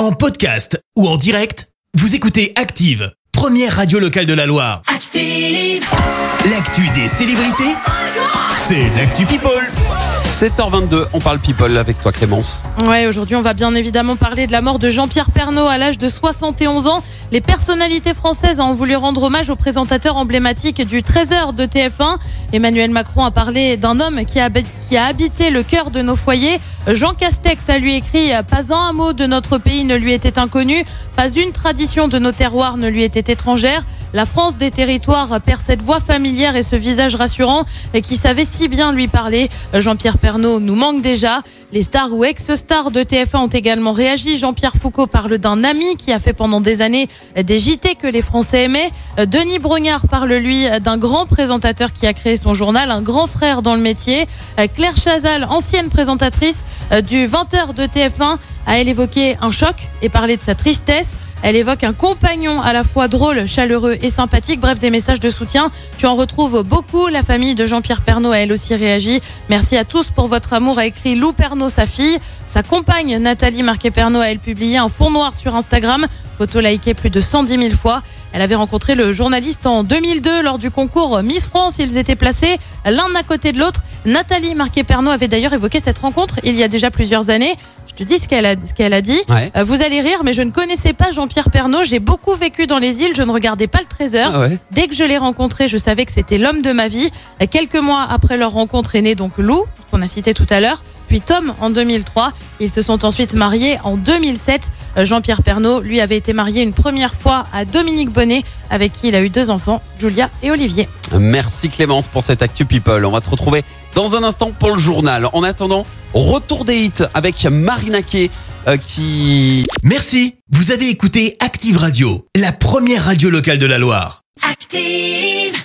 En podcast ou en direct, vous écoutez Active, première radio locale de la Loire. Active. L'actu des célébrités, c'est l'actu People. 7h22, on parle people avec toi Clémence. Ouais, aujourd'hui, on va bien évidemment parler de la mort de Jean-Pierre Pernaud à l'âge de 71 ans. Les personnalités françaises ont voulu rendre hommage au présentateur emblématique du 13h de TF1. Emmanuel Macron a parlé d'un homme qui a, qui a habité le cœur de nos foyers. Jean Castex a lui écrit Pas un mot de notre pays ne lui était inconnu, pas une tradition de nos terroirs ne lui était étrangère. La France des territoires perd cette voix familière et ce visage rassurant qui savait si bien lui parler. Jean-Pierre Pernaud nous manque déjà. Les stars ou ex-stars de TF1 ont également réagi. Jean-Pierre Foucault parle d'un ami qui a fait pendant des années des JT que les Français aimaient. Denis Brognard parle lui d'un grand présentateur qui a créé son journal, un grand frère dans le métier. Claire Chazal, ancienne présentatrice du 20h de TF1, a elle évoqué un choc et parlé de sa tristesse. Elle évoque un compagnon à la fois drôle, chaleureux et sympathique. Bref, des messages de soutien. Tu en retrouves beaucoup. La famille de Jean-Pierre Pernaud a elle aussi réagi. Merci à tous pour votre amour, a écrit Lou Pernaud, sa fille. Sa compagne, Nathalie Marquet-Pernaud, a elle publié un fond noir sur Instagram. Photo likée plus de 110 000 fois. Elle avait rencontré le journaliste en 2002 lors du concours Miss France. Ils étaient placés l'un à côté de l'autre. Nathalie Marquet-Pernaud avait d'ailleurs évoqué cette rencontre il y a déjà plusieurs années. Je te dis ce qu'elle a, ce qu'elle a dit. Ouais. Euh, vous allez rire, mais je ne connaissais pas Jean-Pierre Pernaud. J'ai beaucoup vécu dans les îles. Je ne regardais pas le Trésor. Ah ouais. Dès que je l'ai rencontré, je savais que c'était l'homme de ma vie. Et quelques mois après leur rencontre est né donc Lou, qu'on a cité tout à l'heure, puis Tom en 2003. Ils se sont ensuite mariés en 2007. Euh, Jean-Pierre Pernaud, lui, avait été marié une première fois à Dominique Bonnet, avec qui il a eu deux enfants, Julia et Olivier. Merci Clémence pour cette actu people. On va te retrouver dans un instant pour le journal. En attendant, retour des hits avec Marina Kay euh, qui Merci, vous avez écouté Active Radio, la première radio locale de la Loire. Active.